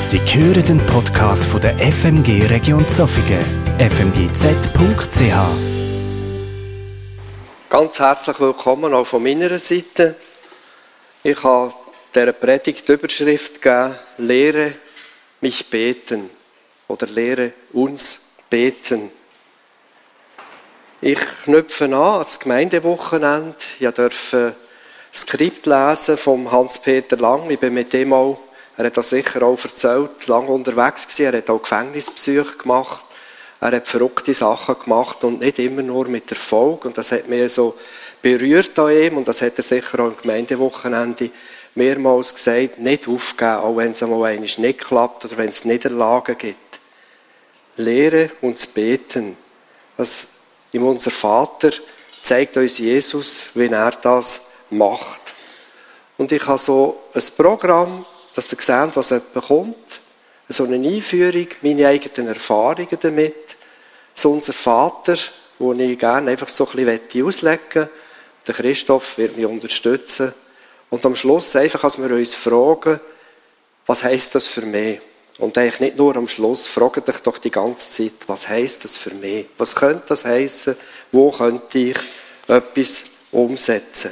Sie hören den Podcast von der FMG Region Zofingen, fmgz.ch. Ganz herzlich willkommen auch von meiner Seite. Ich habe dieser Predigt die Überschrift gegeben, Lehre mich beten oder Lehre uns beten. Ich knüpfe an das Gemeindewochenende. Ich durfte Skript lesen vom Hans-Peter Lang. Ich bin mit dem auch, er hat das sicher auch erzählt, lange unterwegs gewesen. Er hat auch Gefängnisbesuche gemacht. Er hat verrückte Sachen gemacht und nicht immer nur mit Erfolg. Und das hat mich so berührt an ihm und das hat er sicher auch im Gemeindewochenende mehrmals gesagt, nicht aufgeben, auch wenn es einmal nicht klappt oder wenn es Niederlagen gibt. Lehre uns beten. Was im Unser Vater zeigt uns Jesus, wie er das macht. Und ich habe so ein Programm, dass ihr seht, was jemand bekommt. So eine Einführung, meine eigenen Erfahrungen damit. So unser Vater, wo ich gerne einfach so ein bisschen auslegen möchte. Der Christoph wird mich unterstützen. Und am Schluss einfach, als wir uns fragen, was heisst das für mich? Und eigentlich nicht nur am Schluss, fragt dich doch die ganze Zeit, was heisst das für mich? Was könnte das heißen? Wo könnte ich etwas umsetzen?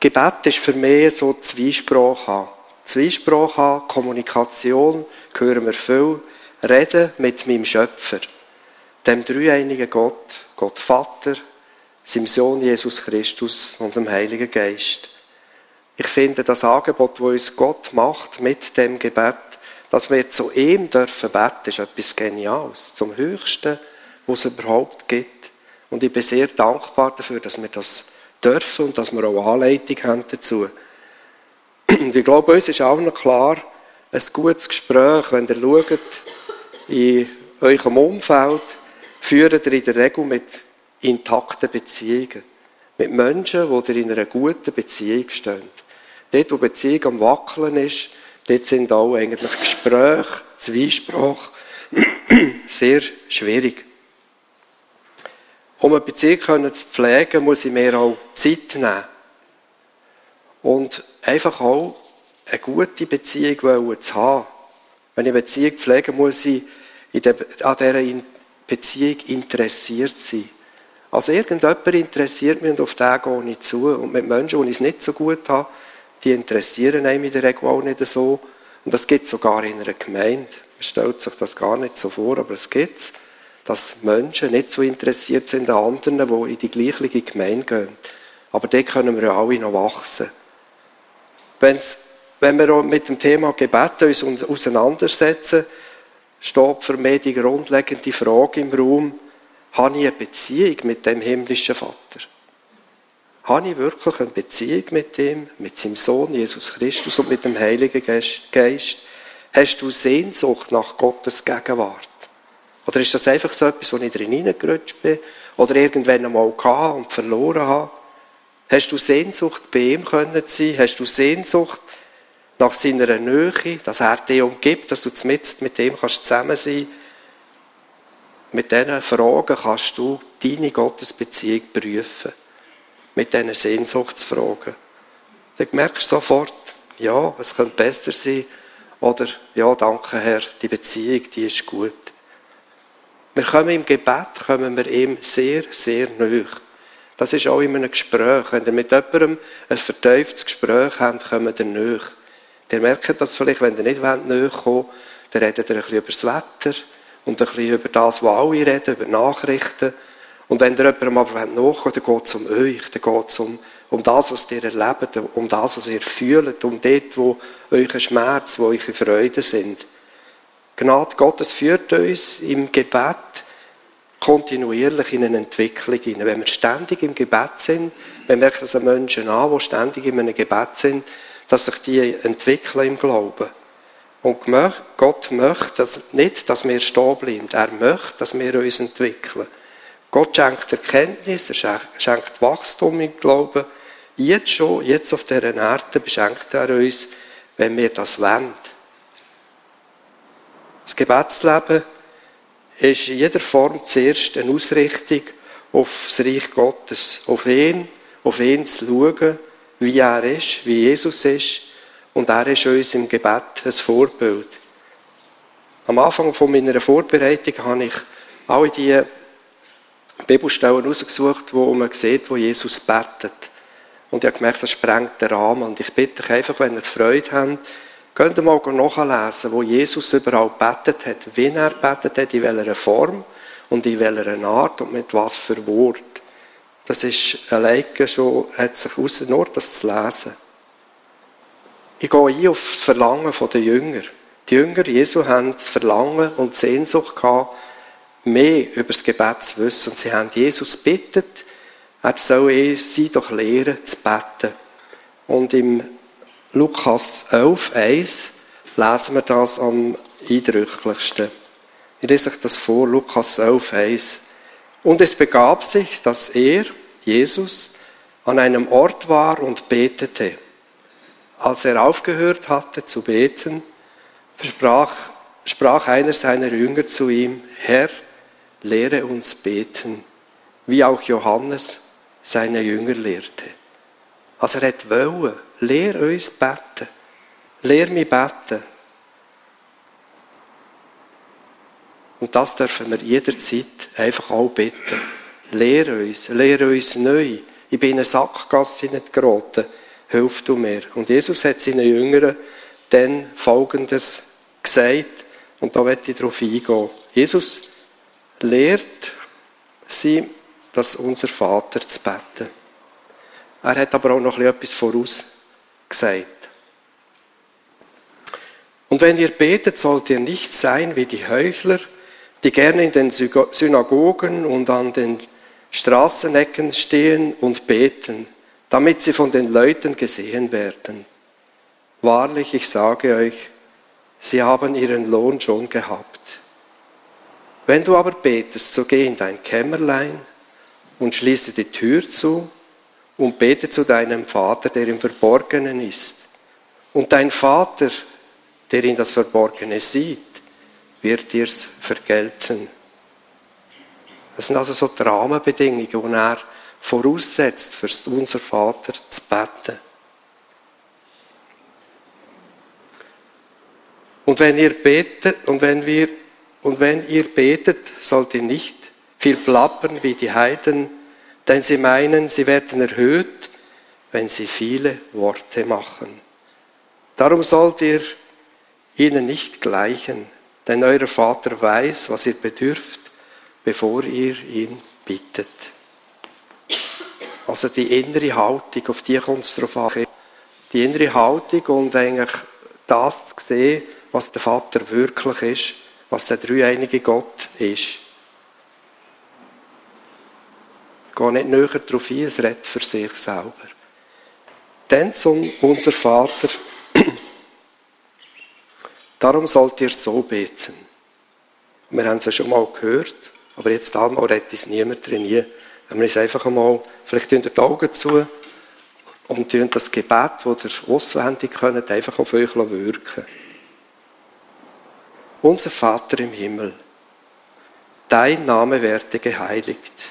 Gebet ist für mich so Zwiesprache. Zwiesprache Kommunikation, hören wir viel, reden mit meinem Schöpfer, dem dreieinigen Gott, Gott Vater, seinem Sohn Jesus Christus und dem Heiligen Geist. Ich finde, das Angebot, das uns Gott macht mit dem Gebet, dass wir zu ihm dürfen beten, ist etwas Geniales, zum Höchsten, was es überhaupt gibt. Und ich bin sehr dankbar dafür, dass wir das dürfen und dass wir auch Anleitung haben dazu. Und ich glaube, uns ist auch noch klar, ein gutes Gespräch, wenn ihr schaut, in eurem Umfeld, führt ihr in der Regel mit intakten Beziehungen. Mit Menschen, die in einer guten Beziehung stehen. Dort, wo Beziehung am Wackeln ist, dort sind auch eigentlich Gespräche, Zwiesprache sehr schwierig. Um eine Beziehung zu pflegen, muss ich mir auch Zeit nehmen. Und einfach auch eine gute Beziehung zu haben. Wenn ich eine Beziehung pflege, muss ich der, an dieser Beziehung interessiert sein. Also irgendjemand interessiert mich und auf den gehe ich zu. Und mit Menschen, die ich es nicht so gut habe, die interessieren einem in der Regel auch nicht so. Und das gibt es sogar in einer Gemeinde. Man stellt sich das gar nicht so vor, aber es gibt es dass Menschen nicht so interessiert sind an anderen, die in die gleiche Gemeinde gehen. Aber dort können wir ja alle noch wachsen. Wenn's, wenn wir uns mit dem Thema Gebet uns auseinandersetzen, steht für mich die grundlegende Frage im Raum, habe ich eine Beziehung mit dem himmlischen Vater? Habe ich wirklich eine Beziehung mit ihm, mit seinem Sohn Jesus Christus und mit dem Heiligen Geist? Hast du Sehnsucht nach Gottes Gegenwart? Oder ist das einfach so etwas, wo ich drin hineingerutscht bin? Oder irgendwann einmal gehabt und verloren habe? Hast du Sehnsucht, bei ihm können sein? Hast du Sehnsucht nach seiner Nähe, dass er dich umgibt, dass du mit ihm kannst zusammen sein Mit diesen Fragen kannst du deine Gottesbeziehung prüfen. Mit diesen Sehnsuchtsfragen. Dann merkst du sofort, ja, es könnte besser sein. Oder, ja, danke Herr, die Beziehung, die ist gut. Wir kommen im Gebet, kommen wir ihm sehr, sehr nahe. Das ist auch in einem Gespräch. Wenn ihr mit jemandem ein vertieftes Gespräch habt, kommen ihr nahe. Ihr merkt das vielleicht, wenn ihr nicht nahe kommt, dann redet ihr ein bisschen über das Wetter und ein bisschen über das, was alle reden, über Nachrichten. Und wenn ihr jemandem aber nachkommt, dann geht es um euch, dann geht es um, um das, was ihr erlebt, um das, was ihr fühlt, um dort, wo euer Schmerz, wo eure Freude sind. Gnade Gottes führt uns im Gebet kontinuierlich in eine Entwicklung hinein. Wenn wir ständig im Gebet sind, wenn wir merken das Menschen an, die ständig in einem Gebet sind, dass sich die entwickeln im Glauben. Und Gott möchte dass nicht, dass wir stehen bleiben. Er möchte, dass wir uns entwickeln. Gott schenkt Erkenntnis, er schenkt Wachstum im Glauben. Jetzt schon, jetzt auf dieser Erde beschenkt er uns, wenn wir das wollen. Das Gebetsleben ist in jeder Form zuerst eine Ausrichtung auf das Reich Gottes, auf ihn, auf ihn zu schauen, wie er ist, wie Jesus ist. Und er ist uns im Gebet ein Vorbild. Am Anfang von meiner Vorbereitung habe ich alle die Bibelstellen rausgesucht, wo man sieht, wo Jesus betet. Und ich habe gemerkt, das sprengt den Rahmen. Und ich bitte euch einfach, wenn ihr Freude habt, könnt ihr mal nachlesen, wo Jesus überall betet hat, wie er betet hat, in welcher Form und in welcher Art und mit was für Wort. Das ist alleine schon, hat sich aus nur das zu lesen. Ich gehe ein auf das Verlangen der Jünger. Die Jünger Jesu haben das Verlangen und die Sehnsucht gehabt, mehr über das Gebet zu wissen. Und sie haben Jesus bittet, er soll sie doch lehren zu beten. Und im Lukas 11, 1 lesen wir das am eindrücklichsten. Ich lese euch das vor, Lukas 11, 1. Und es begab sich, dass er, Jesus, an einem Ort war und betete. Als er aufgehört hatte zu beten, sprach, sprach einer seiner Jünger zu ihm, Herr, lehre uns beten, wie auch Johannes seine Jünger lehrte. Also er hat wollen, lehr uns beten, lehr mich beten. Und das dürfen wir jederzeit einfach auch bitten. Lehr uns, lehr uns neu. Ich bin in eine Sackgasse nicht geraten. Hilf du mir. Und Jesus hat seinen Jüngern dann Folgendes gesagt. Und da werde ich darauf eingehen. Jesus lehrt sie, dass unser Vater zu beten. Er hat aber auch noch etwas vorausgesagt. Und wenn ihr betet, sollt ihr nicht sein wie die Heuchler, die gerne in den Synagogen und an den Straßenecken stehen und beten, damit sie von den Leuten gesehen werden. Wahrlich, ich sage euch, sie haben ihren Lohn schon gehabt. Wenn du aber betest, so geh in dein Kämmerlein und schließe die Tür zu und bete zu deinem Vater, der im Verborgenen ist. Und dein Vater, der in das Verborgene sieht, wird dir's vergelten. Das sind also so die Rahmenbedingungen, die er voraussetzt, für unser Vater zu beten. Und wenn ihr betet, und wenn wir, und wenn ihr betet, sollt ihr nicht viel plappern wie die Heiden, denn sie meinen, sie werden erhöht, wenn sie viele Worte machen. Darum sollt ihr ihnen nicht gleichen, denn euer Vater weiß, was ihr bedürft, bevor ihr ihn bittet. Also die innere Haltung, auf die kommt es darauf an. Die innere Haltung und eigentlich das zu sehen, was der Vater wirklich ist, was der dreieinige Gott ist. Gehe nicht näher darauf ein, es redet für sich selber. Denn zum unser Vater, darum sollt ihr so beten. Wir haben es ja schon mal gehört, aber jetzt einmal redet es niemand drin. Wenn wir es einfach einmal, vielleicht tun die Augen zu und tun das Gebet, das ihr auswendig könnt, einfach auf euch wirken. Unser Vater im Himmel, dein Name werde geheiligt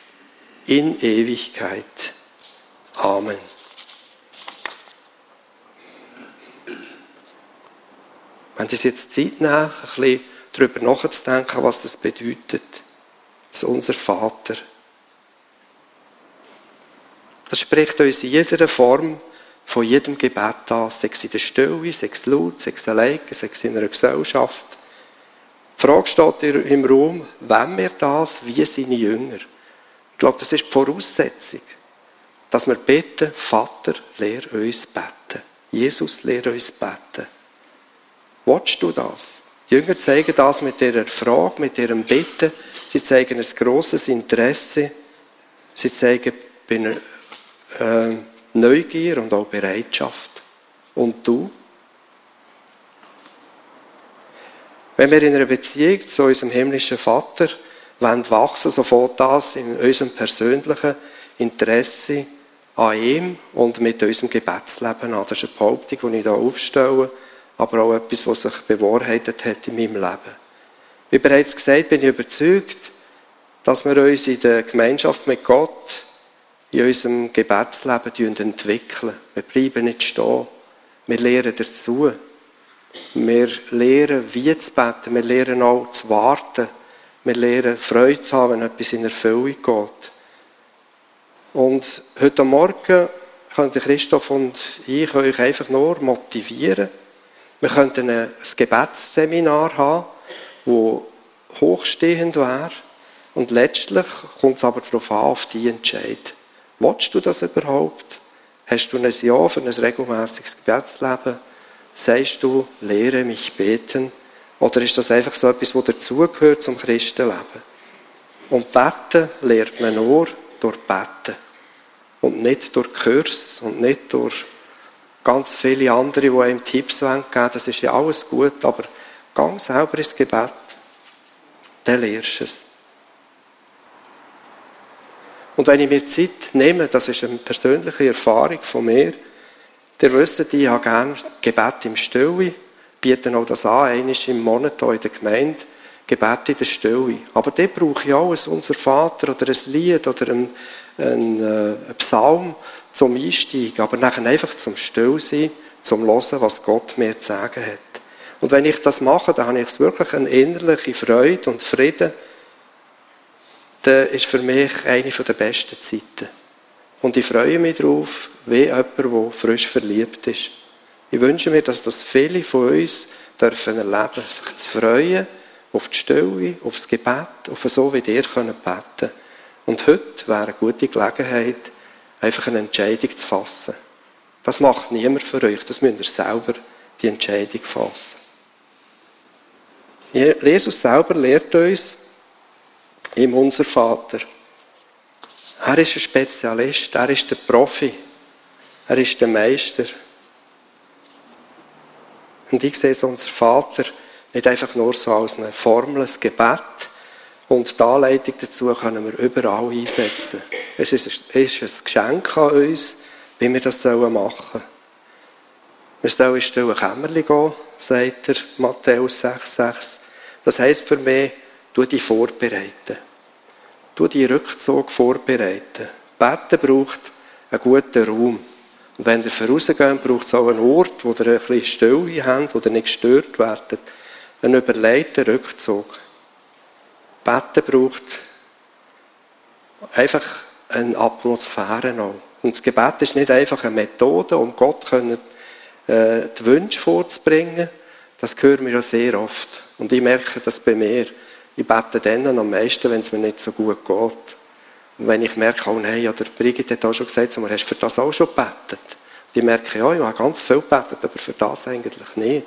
in Ewigkeit. Amen. Wenn Sie jetzt Zeit nehmen, ein bisschen darüber nachzudenken, was das bedeutet, dass unser Vater, das spricht uns in jeder Form von jedem Gebet an, sei es in der Stille, sei es laut, sei es allein, sei es in einer Gesellschaft. Die Frage steht im Raum, wenn wir das wie seine Jünger? Ich glaube, das ist die Voraussetzung, dass wir beten, Vater, lehr uns beten. Jesus, lehr uns beten. Watchst du das? Die Jünger zeigen das mit ihrer Frage, mit ihrem Bitten. Sie zeigen ein grosses Interesse. Sie zeigen äh, Neugier und auch Bereitschaft. Und du? Wenn wir in einer Beziehung zu unserem himmlischen Vater wollen wachsen, so fällt das in unserem persönlichen Interesse an ihm und mit unserem Gebetsleben an. Das ist eine Behauptung, die ich hier aufstelle, aber auch etwas, was sich bewahrheitet hat in meinem Leben. Wie bereits gesagt, bin ich überzeugt, dass wir uns in der Gemeinschaft mit Gott in unserem Gebetsleben entwickeln. Wir bleiben nicht stehen. Wir lernen dazu. Wir lernen, wie zu beten. Wir lernen auch zu warten. Wir lernen, Freude zu haben, wenn etwas in Erfüllung geht. Und heute Morgen können Christoph und ich euch einfach nur motivieren. Wir könnten ein Gebetsseminar haben, das hochstehend wäre. Und letztlich kommt es aber darauf an, auf die Entscheid. Willst du das überhaupt? Hast du ein Ja für ein regelmäßiges Gebetsleben? Sagst du, lehre mich beten? Oder ist das einfach so etwas, das dazugehört zum Christenleben? Und beten lernt man nur durch Beten. Und nicht durch Kurs und nicht durch ganz viele andere, die einem Tipps geben wollen. Das ist ja alles gut, aber gang selber ins Gebet. Dann lernst du es. Und wenn ich mir Zeit nehme, das ist eine persönliche Erfahrung von mir, der wisst, ich habe gerne Gebet im Stille, biete auch das an, einmal im Monat hier in der Gemeinde, Gebet in der Stille. Aber dort brauche ich auch ein Unser Vater oder ein Lied oder ein, ein, äh, ein Psalm zum Einstieg, aber nachher einfach zum Stillsein, zum Hören, was Gott mir zu sagen hat. Und wenn ich das mache, dann habe ich wirklich eine innerliche Freude und Frieden, das ist für mich eine der besten Zeiten. Und ich freue mich darauf, wie jemand, der frisch verliebt ist. Ich wünsche mir, dass das viele von uns dürfen erleben, sich zu freuen auf die Stille, auf das Gebet, auf so, wie ihr beten könnt. Und heute wäre eine gute Gelegenheit, einfach eine Entscheidung zu fassen. Das macht niemand für euch, das müsst ihr selber die Entscheidung fassen. Jesus selber lehrt uns, im Unser Vater. Er ist ein Spezialist, er ist der Profi, er ist der Meister. Und ich sehe unser Vater nicht einfach nur so als eine Formel, ein Gebet. Und die Anleitung dazu können wir überall einsetzen. Es ist ein Geschenk an uns, wie wir das machen sollen. Wir sollen in stille Kämmerchen gehen, sagt er, Matthäus 6,6. Das heisst für mich, Du dich vorbereiten. Du die Rückzug vorbereiten. Beten braucht einen guten Raum. Und wenn ihr vorausgeht, braucht es auch einen Ort, wo ihr ein bisschen Stille habt, wo ihr nicht gestört werdet. Einen überlegten Rückzug. Beten braucht einfach eine Atmosphäre auch. Und das Gebet ist nicht einfach eine Methode, um Gott können, äh, die Wünsche vorzubringen. Das hören wir ja sehr oft. Und ich merke das bei mir. Ich bete dann am meisten, wenn es mir nicht so gut geht. Und wenn ich merke, oh nein, ja, der Brigitte hat auch schon gesagt, so, hast du für das auch schon gebetet? Und ich merke, ja, ich habe ganz viel gebetet, aber für das eigentlich nicht.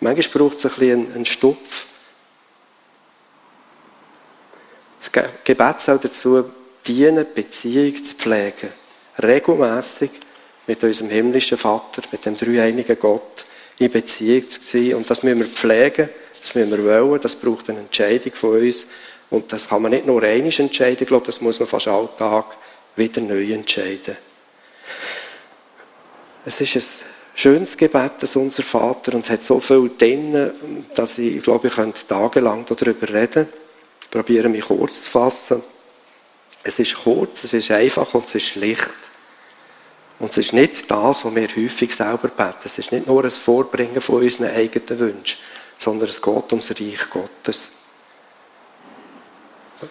Manchmal braucht es ein bisschen einen Stupf. Das Gebet soll dazu dienen, Beziehung zu pflegen. Regelmässig mit unserem himmlischen Vater, mit dem dreieinigen Gott in Beziehung zu sein. Und das müssen wir pflegen das müssen wir wollen, das braucht eine Entscheidung von uns. Und das kann man nicht nur einmal entscheiden, ich glaube, das muss man fast alltag wieder neu entscheiden. Es ist ein schönes Gebet, das unser Vater, und es hat so viel drin, dass ich, ich glaube, ich könnte tagelang darüber reden. Ich probiere mich kurz zu fassen. Es ist kurz, es ist einfach und es ist schlicht. Und es ist nicht das, was wir häufig selber beten. Es ist nicht nur ein Vorbringen von unseren eigenen Wünschen, sondern es geht ums Reich Gottes.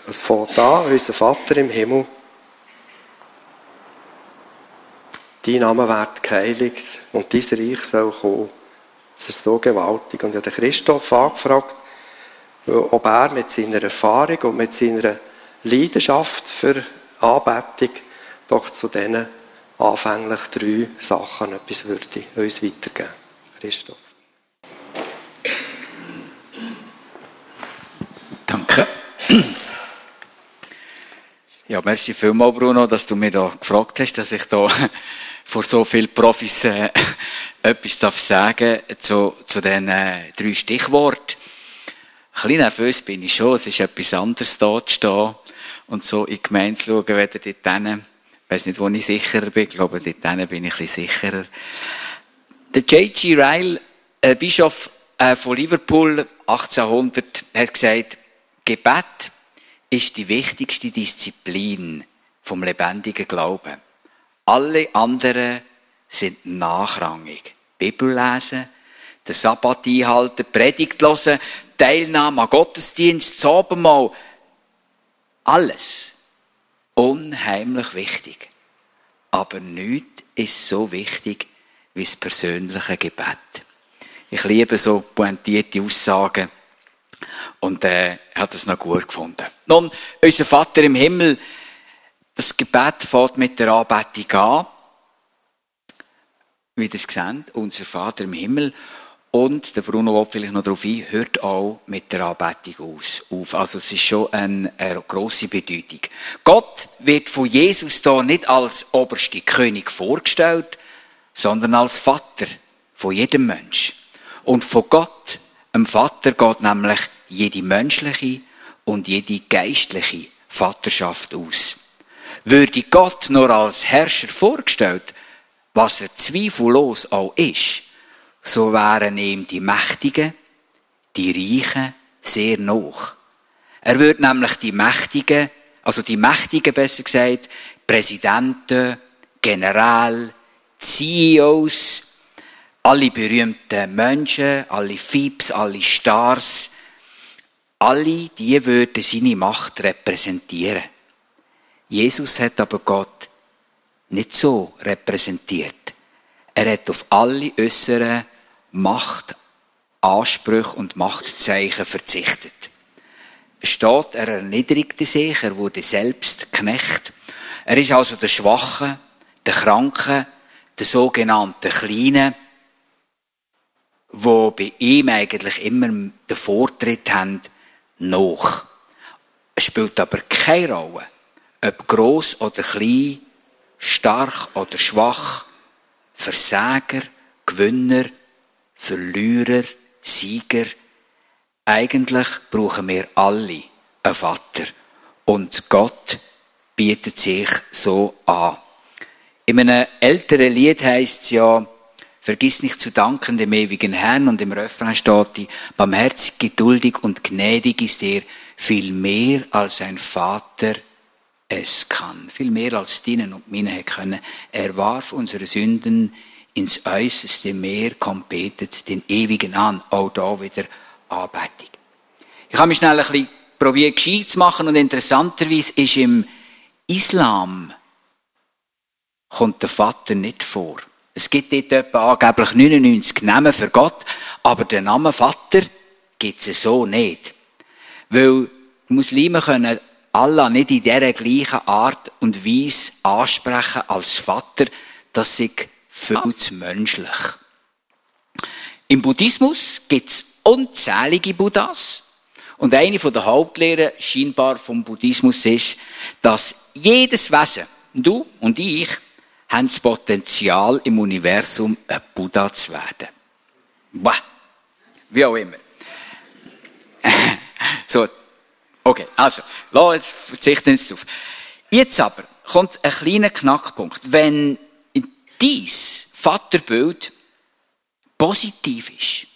Es fängt an, unser Vater im Himmel, dein Name wird geheiligt und dein Reich soll kommen. Das ist so gewaltig. Und ich habe Christoph angefragt, ob er mit seiner Erfahrung und mit seiner Leidenschaft für Anbetung doch zu diesen anfänglich drei Sachen etwas würde uns weitergeben. Christoph. Danke. Ja, merci vielmals, Bruno, dass du mich da gefragt hast, dass ich da vor so vielen Profis äh, etwas darf sagen zu, zu diesen äh, drei Stichworten. Ein bisschen nervös bin ich schon, es ist etwas anderes da zu stehen und so in Gemeinde zu schauen, weder dort hinten. Ich weiss nicht, wo ich sicherer bin, ich glaube, dort hinten bin ich ein bisschen sicherer. Der J.G. Ryle, äh, Bischof äh, von Liverpool, 1800, hat gesagt, Gebet ist die wichtigste Disziplin vom lebendigen Glauben. Alle anderen sind nachrangig. Bibel lesen, den Sabbat einhalten, Predigt hören, Teilnahme an Gottesdienst, das Abendmahl. Alles unheimlich wichtig. Aber nichts ist so wichtig wie das persönliche Gebet. Ich liebe so pointierte Aussagen und äh, er hat es noch gut gefunden. Nun, unser Vater im Himmel, das Gebet fährt mit der Anbetung an. Wie es seht, unser Vater im Himmel. Und der Bruno will vielleicht noch darauf ein, hört auch mit der Anbetung aus, auf. Also es ist schon eine, eine grosse Bedeutung. Gott wird von Jesus da nicht als oberste König vorgestellt, sondern als Vater von jedem Mensch. Und von Gott, dem Vater, geht nämlich jede menschliche und jede geistliche Vaterschaft aus. Würde Gott nur als Herrscher vorgestellt, was er zweifellos auch ist, so wären ihm die Mächtigen, die Reichen sehr noch. Er würde nämlich die Mächtigen, also die Mächtigen besser gesagt, Präsidenten, General, CEOs, alle berühmten Menschen, alle Fibs, alle Stars, alle die würden seine Macht repräsentieren. Jesus hat aber Gott nicht so repräsentiert. Er hat auf alle äußeren Machtansprüche und Machtzeichen verzichtet. Es steht, er erniedrigte sich, er wurde selbst Knecht. Er ist also der Schwache, der Kranke, der sogenannte Kleine, wo bei ihm eigentlich immer den Vortritt haben, noch. Es spielt aber keine Rolle, ob groß oder klein, stark oder schwach, Versager, Gewinner, Verlierer, Sieger. Eigentlich brauchen wir alle einen Vater. Und Gott bietet sich so an. In einem älteren Lied heißt es ja, Vergiss nicht zu danken dem ewigen Herrn und im Refrain steht die, barmherzig, geduldig und gnädig ist er, viel mehr als ein Vater es kann. Viel mehr als dienen und meine können. Er warf unsere Sünden ins äußerste Meer, kommt betet den ewigen an. Auch da wieder Anbetung. Ich habe mich schnell ein bisschen probiert, gescheit zu machen und interessanterweise ist im Islam kommt der Vater nicht vor. Es gibt dort etwa angeblich 99 Namen für Gott, aber den Namen Vater gibt es so nicht. Weil die Muslime können Allah nicht in dieser gleichen Art und Weise ansprechen als Vater, das ist viel zu menschlich. Im Buddhismus gibt es unzählige Buddhas. Und eine der Hauptlehren scheinbar vom Buddhismus ist, dass jedes Wesen, du und ich, haben das Potenzial, im Universum ein Buddha zu werden. Bah. Wie auch immer. so. Okay, also, lass verzichten jetzt drauf. Jetzt aber kommt ein kleiner Knackpunkt. Wenn dies Vaterbild positiv ist,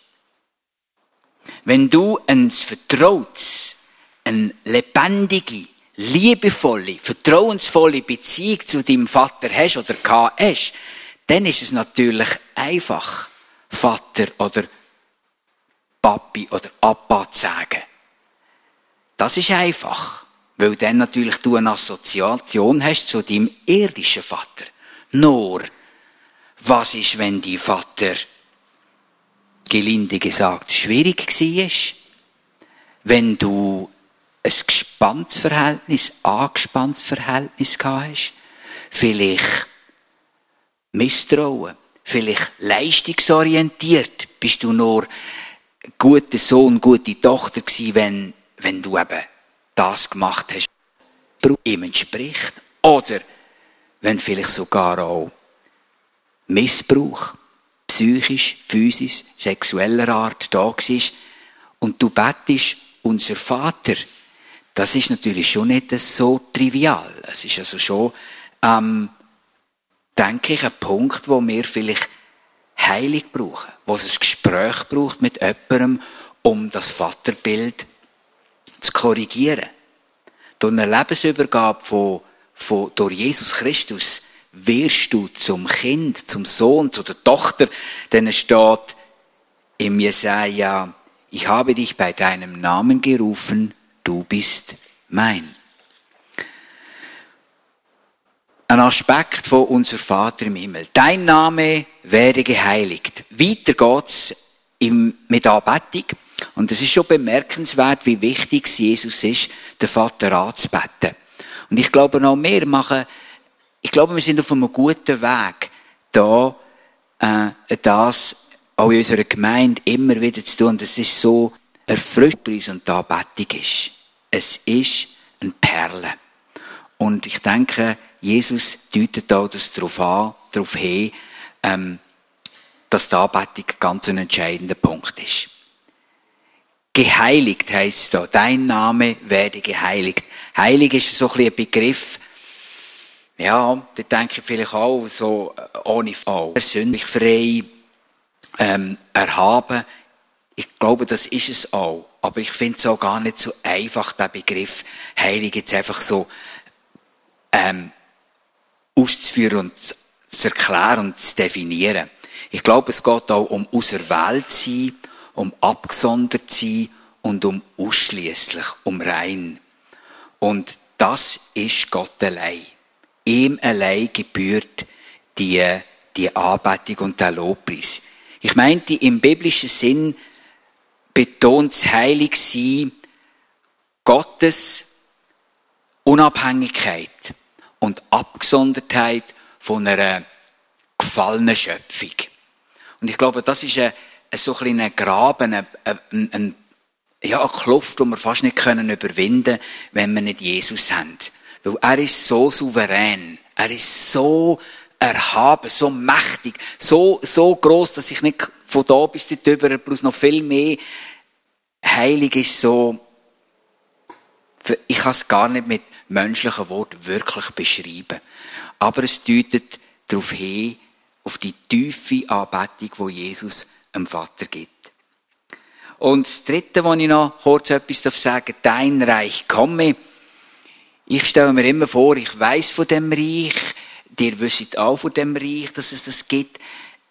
wenn du ein vertrautes, ein lebendige, liebevolle, vertrauensvolle Beziehung zu deinem Vater hast oder gehabt hast, dann ist es natürlich einfach, Vater oder Papi oder Appa zu sagen. Das ist einfach, weil dann natürlich du eine Assoziation hast zu deinem irdischen Vater. Nur, was ist, wenn dein Vater, gelinde gesagt, schwierig war? Wenn du ein gespanntes Verhältnis, angespanntes Verhältnis hast. Vielleicht Misstrauen. Vielleicht leistungsorientiert. Bist du nur guter Sohn, gute Tochter gewesen, wenn, wenn du eben das gemacht hast, was ihm entspricht. Oder wenn vielleicht sogar auch Missbrauch, psychisch, physisch, sexueller Art da war. Und du bettest, unser Vater, das ist natürlich schon nicht so trivial. Es ist also schon, ähm, denke ich, ein Punkt, wo wir vielleicht Heilig brauchen, wo es ein Gespräch braucht mit jemandem, um das Vaterbild zu korrigieren. Durch eine Lebensübergabe von, von, durch Jesus Christus wirst du zum Kind, zum Sohn, zu der Tochter, denn es steht im Jesaja, ich habe dich bei deinem Namen gerufen, du bist mein. Ein Aspekt von unser Vater im Himmel. Dein Name werde geheiligt. Weiter geht's im, mit Anbetung. Und es ist schon bemerkenswert, wie wichtig es Jesus ist, den Vater anzubeten. Und ich glaube noch mehr machen, ich glaube, wir sind auf einem guten Weg, da, äh, das auch in unserer Gemeinde immer wieder zu tun. Es ist so erfrischend und die Anbetung ist. Es ist eine Perle. Und ich denke, Jesus deutet auch das darauf an, darauf hin, ähm, dass die Anbetung ganz ein entscheidender Punkt ist. Geheiligt heisst da, dein Name werde geheiligt. Heilig ist so ein, ein Begriff, ja, da denke ich vielleicht auch so, äh, ohne Fall. Persönlich frei, ähm, erhaben. Ich glaube, das ist es auch. Aber ich finde es auch gar nicht so einfach, der Begriff heilig jetzt einfach so, ähm, auszuführen und zu erklären und zu definieren. Ich glaube, es geht auch um auserwählt sein, um abgesondert sein und um ausschließlich, um rein. Und das ist Gott allein. Ihm allein gebührt die, die Anbetung und der Lobpreis. Ich meinte, im biblischen Sinn betont das Heiligsein Gottes Unabhängigkeit und Abgesondertheit von einer gefallenen Schöpfung. Und ich glaube, das ist ein, ein so ein Graben, ein, ein, ein, ja, eine Kluft, die wir fast nicht können überwinden wenn wir nicht Jesus haben. Weil er ist so souverän. Er ist so erhaben, so mächtig, so, so groß, dass ich nicht von da bis dort über, plus noch viel mehr. Heilig ist so, ich kann es gar nicht mit menschlichen Worten wirklich beschreiben. Aber es deutet darauf hin, auf die tiefe Anbetung, die Jesus dem Vater gibt. Und das Dritte, wo ich noch kurz etwas sagen darf, dein Reich komme. Ich stelle mir immer vor, ich weiß von dem Reich, dir wisst auch von dem Reich, dass es das gibt.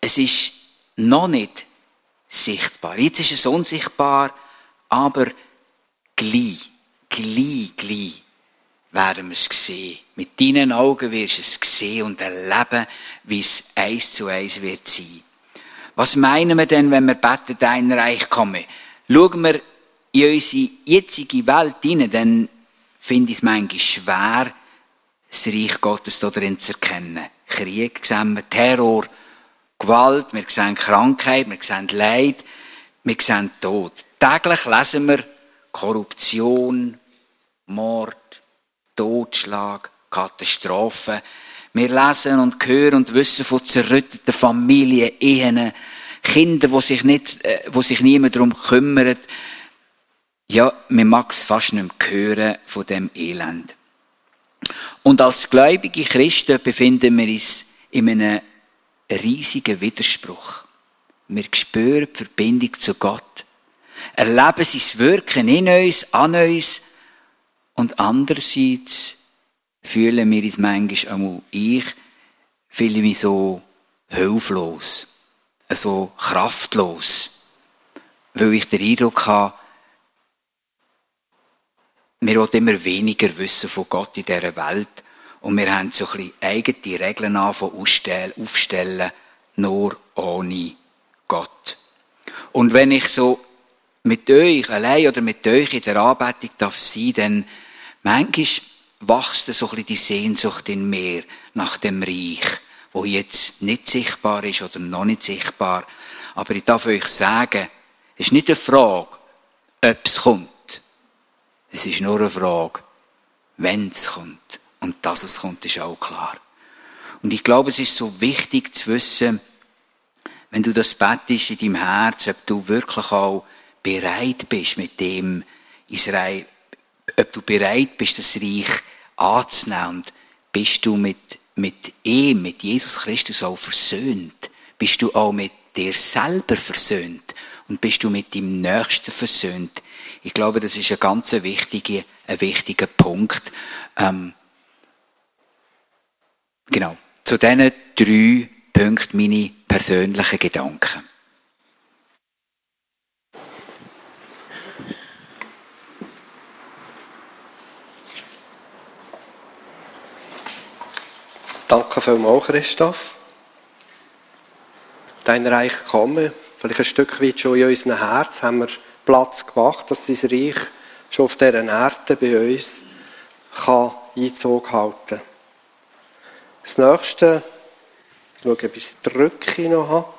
Es ist noch nicht sichtbar. Jetzt ist es unsichtbar, aber gleich, gleich, gleich werden wir es sehen. Mit deinen Augen wirst du es sehen und erleben, wie es eins zu eins wird sein. Was meinen wir denn, wenn wir beten, dein Reich komme? Schauen wir in unsere jetzige Welt hinein, dann finde ich es manchmal schwer, das Reich Gottes darin zu erkennen. Krieg sehen wir, Terror, Gewalt, wir sehen Krankheit, wir sehen Leid, wir sehen Tod. Täglich lesen wir Korruption, Mord, Totschlag, Katastrophen. Wir lesen und hören und wissen von zerrütteten Familien, Ehen, Kinder, wo sich nicht, äh, wo sich niemand darum kümmert. Ja, man mag es fast nicht mehr hören von dem Elend. Und als gläubige Christen befinden wir uns in einem riesigen Widerspruch. Wir spüren die Verbindung zu Gott, erleben sein Wirken in uns, an uns, und andererseits fühlen wir uns manchmal, einmal ich, fühle mich so hilflos, so kraftlos, weil ich den Eindruck habe, wir wollen immer weniger wissen von Gott in dieser Welt und wir haben so ein bisschen eigene Regeln aufstellen, nur ohne Gott. Und wenn ich so mit euch allein oder mit euch in der Anbetung darf sein, dann Manchmal wächst so ein die Sehnsucht in mir nach dem Reich, wo jetzt nicht sichtbar ist oder noch nicht sichtbar. Aber ich darf euch sagen, es ist nicht eine Frage, ob es kommt. Es ist nur eine Frage, wenn es kommt. Und dass es kommt, ist auch klar. Und ich glaube, es ist so wichtig zu wissen, wenn du das bettest in deinem Herz, ob du wirklich auch bereit bist mit dem Israel, ob du bereit bist, das Reich anzunehmen bist du mit, mit ihm, mit Jesus Christus auch versöhnt? Bist du auch mit dir selber versöhnt? Und bist du mit dem Nächsten versöhnt? Ich glaube, das ist ein ganz wichtiger, ein wichtiger Punkt. Ähm, genau. Zu diesen drei Punkten meine persönlichen Gedanken. Danke vielmals, Christoph. Dein Reich komme, vielleicht ein Stück weit schon in unserem Herz haben wir Platz gemacht, dass dein Reich schon auf dieser Erde bei uns kann Einzug halten. Das nächste, ich schaue, ob ich das Drücke noch habe.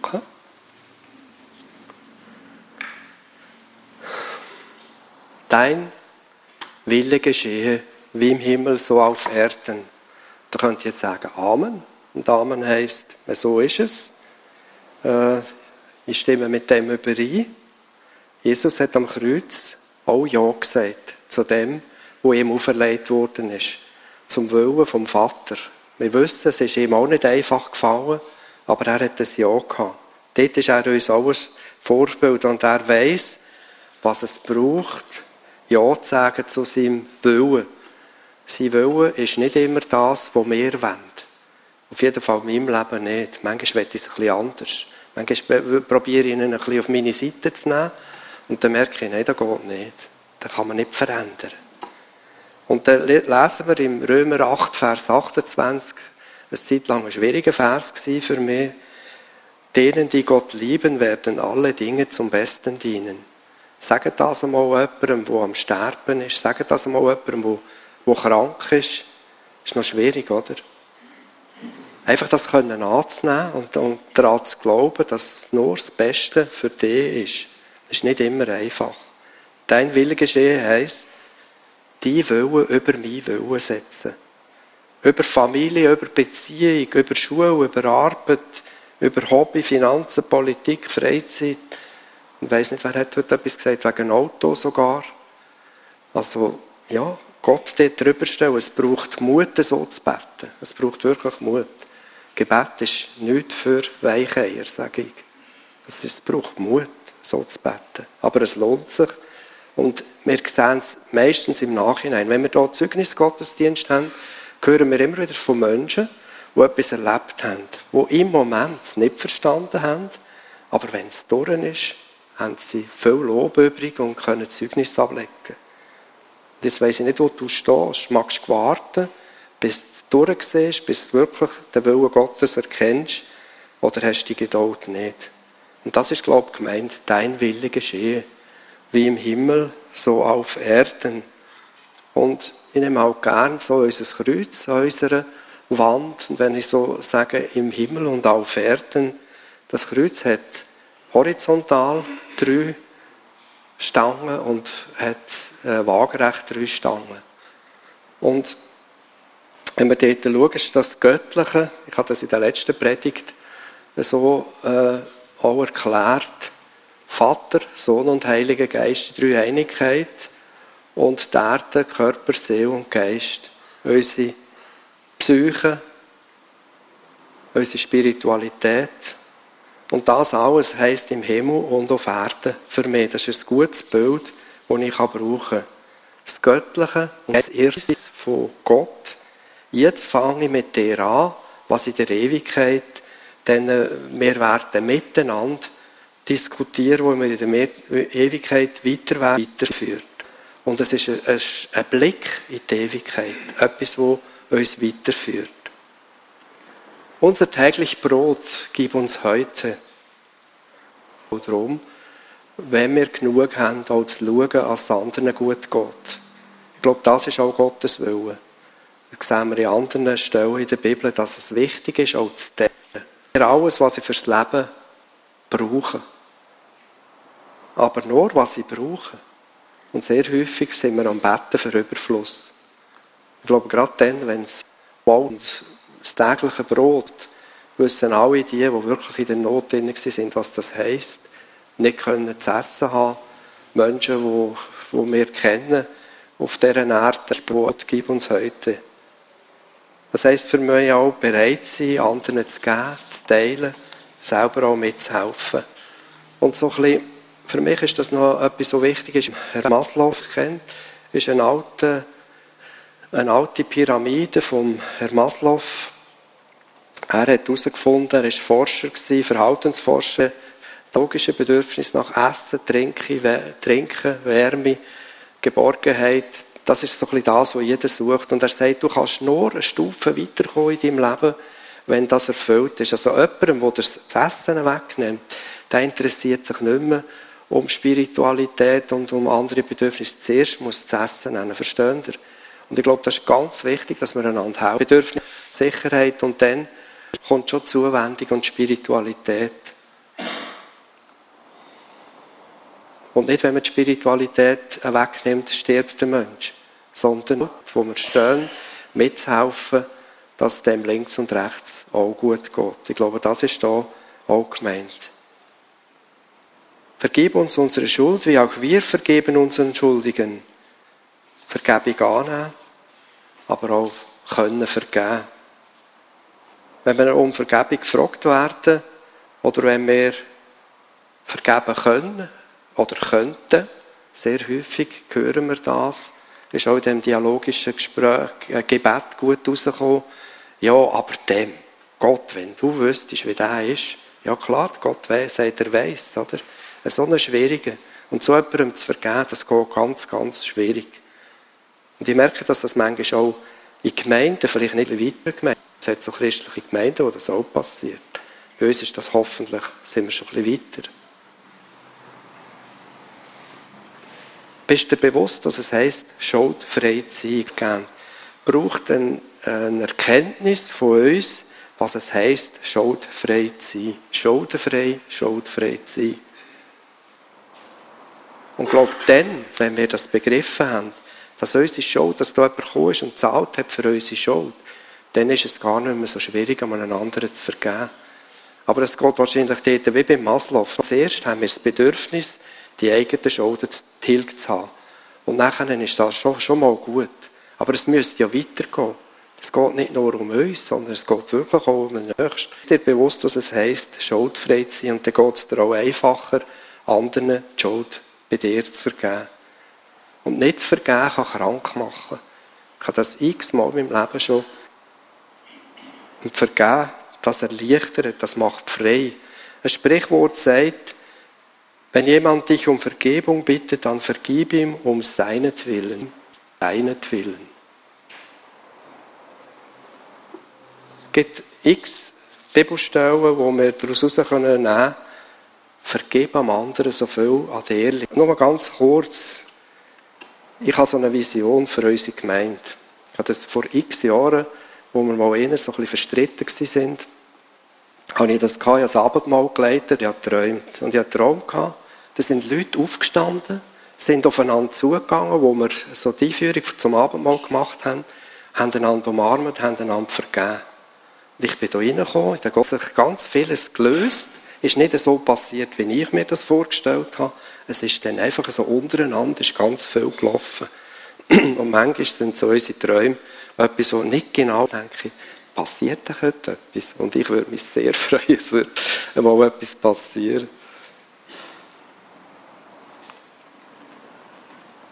Danke. Dein Wille geschehe, wie im Himmel, so auf Erden. Da könnt ihr jetzt sagen Amen. Und Amen heisst, so ist es. Äh, ich stimme mit dem überein. Jesus hat am Kreuz auch Ja gesagt zu dem, wo ihm auferlegt worden ist. Zum Willen vom Vater. Wir wissen, es ist ihm auch nicht einfach gefallen, aber er hat ein Ja gehabt. Dort ist er uns ein Vorbild und er weiß, was es braucht, Ja zu sagen zu seinem Willen. Sein Willen ist nicht immer das, was wir wollen. Auf jeden Fall in meinem Leben nicht. Manchmal will ich es ein bisschen anders. Manchmal probiere ich ihn ein bisschen auf meine Seite zu nehmen und dann merke ich, nein, das geht nicht. Das kann man nicht verändern. Und dann lesen wir im Römer 8, Vers 28, eine Zeit ein schwieriger Vers für mich. Denen, die Gott lieben, werden alle Dinge zum Besten dienen. Sagt das einmal jemandem, der am Sterben ist. Sagt das einmal jemandem, der, der krank ist. Ist noch schwierig, oder? Einfach das können anzunehmen und, und daran zu glauben, dass nur das Beste für dich ist. Das ist nicht immer einfach. Dein Wille geschehen heisst, die Willen über mein Willen setzen. Über Familie, über Beziehung, über Schule, über Arbeit, über Hobby, Finanzen, Politik, Freizeit. Ich weiß nicht, wer hat heute etwas gesagt, wegen Auto sogar. Also, ja, Gott dort drüber stellen. Es braucht Mut, so zu beten. Es braucht wirklich Mut. Gebet ist nichts für Weicheier, sage ich. Es braucht Mut, so zu beten. Aber es lohnt sich. Und wir sehen es meistens im Nachhinein. Wenn wir hier Zeugnisgottesdienst haben, hören wir immer wieder von Menschen, die etwas erlebt haben, die im Moment nicht verstanden haben, aber wenn es durch ist, haben sie viel Lob übrig und können Zeugnis ablegen. Jetzt weiss ich nicht, wo du stehst. Magst du warten, bis du durchsiehst, bis du wirklich den Willen Gottes erkennst, oder hast du die Geduld nicht? Und das ist, glaube ich, gemeint, dein Wille geschehe, wie im Himmel, so auf Erden. Und ich nehme auch gern so unser Kreuz an unserer Wand. Und wenn ich so sage, im Himmel und auf Erden, das Kreuz hat horizontal drei Stangen und hat äh, waagerecht drei Stangen. Und wenn wir dort schauen, ist das Göttliche, ich habe das in der letzten Predigt so äh, auch erklärt, Vater, Sohn und Heiliger Geist, die Dreieinigkeit und die Erde, Körper, Seele und Geist, unsere Psyche, unsere Spiritualität. Und das alles heisst im Himmel und auf Erden für mich. Das ist ein gutes Bild, das ich brauchen kann. Das Göttliche und das Irstes von Gott. Jetzt fange ich mit dir an, was in der Ewigkeit, denn äh, wir werden miteinander diskutieren, wo wir in der Ewigkeit weiter weiterführt. Und es ist ein, Blick in die Ewigkeit, etwas, wo uns weiterführt. Unser täglich Brot gib uns heute. Und darum, wenn wir genug haben, auch zu schauen, dass es anderen gut geht. Ich glaube, das ist auch Gottes Wille. Das sehen wir in anderen Stellen in der Bibel, dass es wichtig ist, auch zu denken. Alles, was ich fürs Leben brauche. Aber nur, was ich brauche. Und sehr häufig sind wir am Betten für Überfluss. Ich glaube, gerade dann, wenn es und das tägliche Brot, wissen alle die, die wirklich in der Not drin sind, was das heisst. Nicht können zu essen haben. Menschen, die, die wir kennen, auf dieser Erde, Brot gib uns heute. Das heisst für mich auch, bereit sein, anderen zu geben, zu teilen, selber auch mitzuhelfen. Und so ein bisschen, für mich ist das noch etwas, was wichtig ist. Herr Maslow kennt, ist ein alter, eine alte Pyramide von Herr Maslow. Er hat herausgefunden, er war Forscher, Verhaltensforscher, logische Bedürfnisse nach Essen, Trinken, Trinken, Wärme, Geborgenheit. Das ist so ein bisschen das, was jeder sucht. Und er sagt, du kannst nur eine Stufe weiterkommen in deinem Leben, wenn das erfüllt ist. Also jemandem, der das Essen wegnimmt, der interessiert sich nicht mehr um Spiritualität und um andere Bedürfnisse. Zuerst muss das Essen nennen, verstehen ihr? Und ich glaube, das ist ganz wichtig, dass wir einander helfen. Bedürfnis, Sicherheit und dann kommt schon Zuwendung und Spiritualität. Und nicht, wenn man die Spiritualität wegnimmt, stirbt der Mensch. Sondern, wo wir stehen, mitzuhelfen, dass dem links und rechts auch gut geht. Ich glaube, das ist da auch gemeint. Vergib uns unsere Schuld, wie auch wir vergeben unseren Schuldigen. Vergebung annehmen, aber auch können vergeben. Wenn wir um Vergebung gefragt werden, oder wenn wir vergeben können oder könnten, sehr häufig hören wir das, ist auch in dem dialogischen Gespräch, äh, Gebet gut rausgekommen. Ja, aber dem, Gott, wenn du wüsstest, wie der ist, ja klar, Gott weiß, sagt er weiß, oder? so eine schwierige. Und so jemandem zu vergeben, das geht ganz, ganz schwierig. Und ich merke, dass das manchmal auch in Gemeinden, vielleicht nicht weiter Gemeinden, es hat so christliche Gemeinden, wo das auch passiert. Bei uns ist das hoffentlich, sind wir schon ein bisschen weiter. Bist du dir bewusst, dass es heisst, schuldfrei zu sein? Braucht eine, eine Erkenntnis von uns, was es heisst, schuldfrei zu sein. Schuldenfrei, schuldfrei zu sein. Und ich glaube, dann, wenn wir das begriffen haben, dass unsere Schuld, dass da jemand gekommen ist und zahlt hat für unsere Schuld, dann ist es gar nicht mehr so schwierig, um einen anderen zu vergeben. Aber es geht wahrscheinlich dort wie beim Maslow. Zuerst haben wir das Bedürfnis, die eigenen Schulden tilgt zu haben. Und nachher ist das schon, schon mal gut. Aber es müsste ja weitergehen. Es geht nicht nur um uns, sondern es geht wirklich auch um den Nächsten. Ist dir bewusst, was es heisst, schuldfrei zu sein? Und dann geht es dir auch einfacher, anderen die Schuld bei dir zu vergeben. Und nicht vergeben kann krank machen. Ich habe das x-mal in meinem Leben schon. Und vergeben, das erleichtert, das macht frei. Ein Sprichwort sagt, wenn jemand dich um Vergebung bittet, dann vergib ihm um seinetwillen. Seinetwillen. Es gibt x Bibelstellen, wo wir daraus herausnehmen können, vergib am anderen so viel an Ehrlich. Nur mal ganz kurz. Ich habe so eine Vision für unsere Gemeinde. Ich hatte das vor x Jahren, wo wir mal eher so ein bisschen verstritten waren, habe ich das gehabt, ich habe das Abendmahl geleitet, ich habe geträumt. Und ich hatte einen Traum gehabt, da sind Leute aufgestanden, sind aufeinander zugegangen, wo wir so die Einführung zum Abendmahl gemacht haben, haben einander umarmt, haben einander vergeben. Und ich bin da reingekommen, da hat sich ganz vieles gelöst, ist nicht so passiert, wie ich mir das vorgestellt habe. Es ist dann einfach so untereinander, ist ganz viel gelaufen. Und manchmal sind so unsere Träume etwas, wo nicht genau denke, passiert da etwas? Und ich würde mich sehr freuen, es würde mal etwas passieren.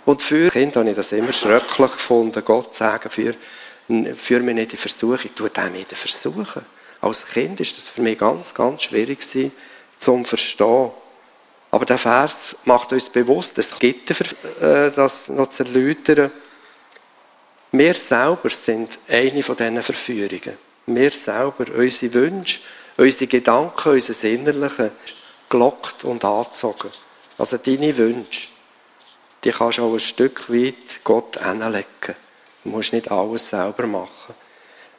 Und für Kinder habe ich das immer schrecklich gefunden, Gott zu sagen, für, für mich nicht in Versuchung, tu dem nicht in Versuchen. Als Kind ist das für mich ganz, ganz schwierig gewesen, zum Verstehen. Aber der Vers macht uns bewusst, es gibt äh, das noch zu erläutern. Wir selber sind eine von diesen Verführungen. Wir selber, unsere Wünsche, unsere Gedanken, unser Innerliche, gelockt und angezogen. Also deine Wünsche, die kannst du auch ein Stück weit Gott hinlegen. Du musst nicht alles selber machen.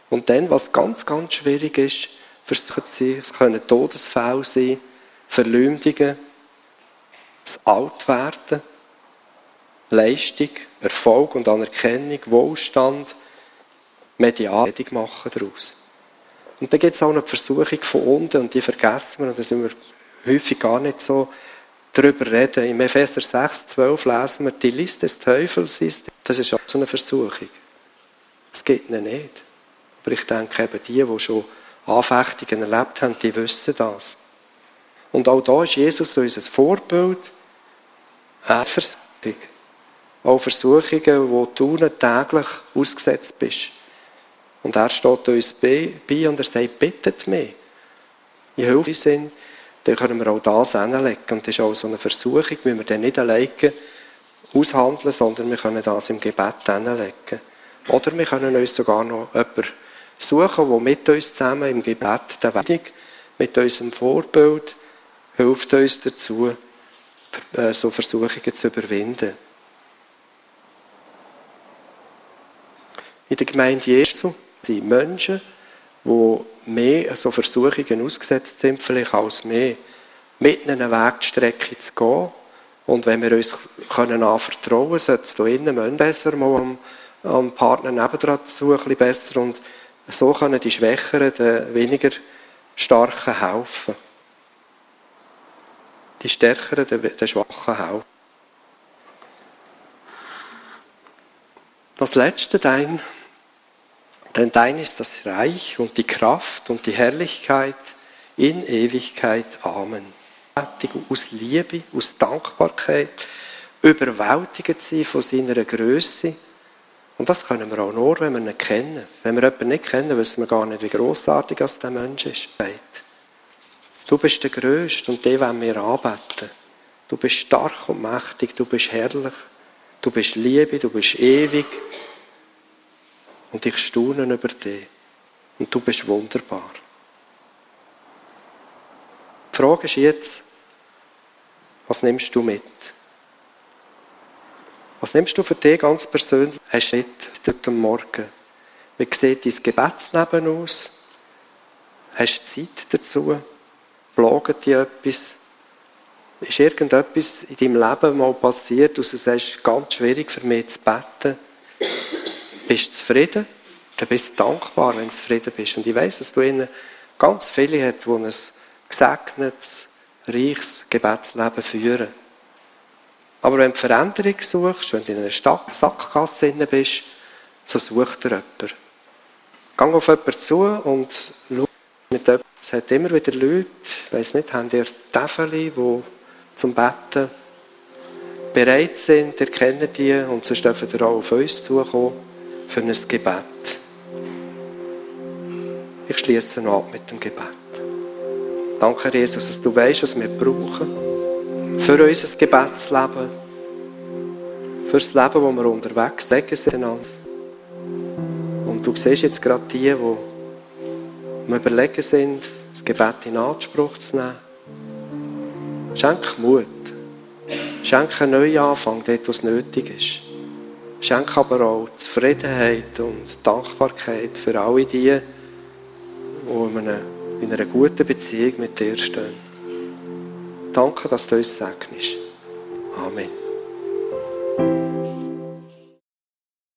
Und dann, was ganz, ganz schwierig ist, versuchen sie, es können Todesfälle sein, Verleumdungen, das Altwerden. Leistung, Erfolg und Anerkennung, Wohlstand, medial machen daraus. Und dann gibt es auch noch die Versuchung von unten und die vergessen wir und da sind wir häufig gar nicht so darüber reden. Im Epheser 6, 12 lesen wir, die Liste des Teufels ist, das ist auch so eine Versuchung. Es gibt ihn nicht. Aber ich denke eben, die, die schon Anfechtungen erlebt haben, die wissen das. Und auch da ist Jesus unser Vorbild. Auch Versuchung. Auch Versuchungen, wo du täglich ausgesetzt bist. Und er steht uns bei und er sagt, bittet mich. In Hilfe sind, dann können wir auch das hinlegen. Und das ist auch so eine Versuchung, wie wir dann nicht alleine aushandeln, sondern wir können das im Gebet hinlegen. Oder wir können uns sogar noch jemanden suchen, der mit uns zusammen im Gebet der Weg, mit unserem Vorbild, hilft uns dazu, äh, so Versuchungen zu überwinden. In der Gemeinde Jesu sind Menschen, die mehr so Versuchungen ausgesetzt sind, vielleicht als mehr, mit einer Wegstrecke zu gehen. Und wenn wir uns können anvertrauen können, sollte es hier innen Menschen besser mal am, am Partner nebendran zu, ein bisschen besser. Und so können die Schwächeren den weniger Starken helfen. Die Stärkeren den Schwachen helfen. Das letzte Dein denn dein ist das Reich und die Kraft und die Herrlichkeit in Ewigkeit. Amen. Aus Liebe, aus Dankbarkeit, überwältigt sein von seiner Größe. Und das können wir auch nur, wenn wir ihn kennen. Wenn wir jemanden nicht kennen, wissen wir gar nicht, wie großartig das der Mensch ist. Du bist der Größte und den wollen wir anbeten. Du bist stark und mächtig, du bist herrlich, du bist Liebe, du bist ewig. Und ich staune über dich. Und du bist wunderbar. Die Frage ist jetzt, was nimmst du mit? Was nimmst du für dich ganz persönlich? Hast du nicht heute Morgen? Wie sieht dein Gebetsleben aus? Hast du Zeit dazu? Plaget dich etwas? Ist irgendetwas in deinem Leben mal passiert, dass du sagst, ganz schwierig für mich zu beten? Bist du zufrieden? Dann bist du dankbar, wenn du zufrieden bist. Und ich weiss, dass du ihnen ganz viele hast, die ein gesegnetes, reiches Gebetsleben führen. Aber wenn du Veränderung suchst, wenn du in einer Sackgasse bist, so such dir jemanden. Geh auf jemanden zu und schau mit jemandem. Es hat immer wieder Leute, ich weiss nicht, haben ihr Tafeli, die zum Betten bereit sind, ihr kennt die und sonst dürfen ihr auch auf uns zukommen für ein Gebet. Ich schließe noch ab mit dem Gebet. Danke, Jesus, dass du weißt, was wir brauchen für unser Gebetsleben, für das Leben, wo wir unterwegs sind. Und du siehst jetzt gerade die, die am Überlegen sind, das Gebet in Anspruch zu nehmen. Schenk Mut. Schenk einen neuen Anfang, dort, wo es nötig ist. Schenke aber auch Zufriedenheit und Dankbarkeit für alle die, die in einer guten Beziehung mit dir stehen. Danke, dass du uns segnest. Amen.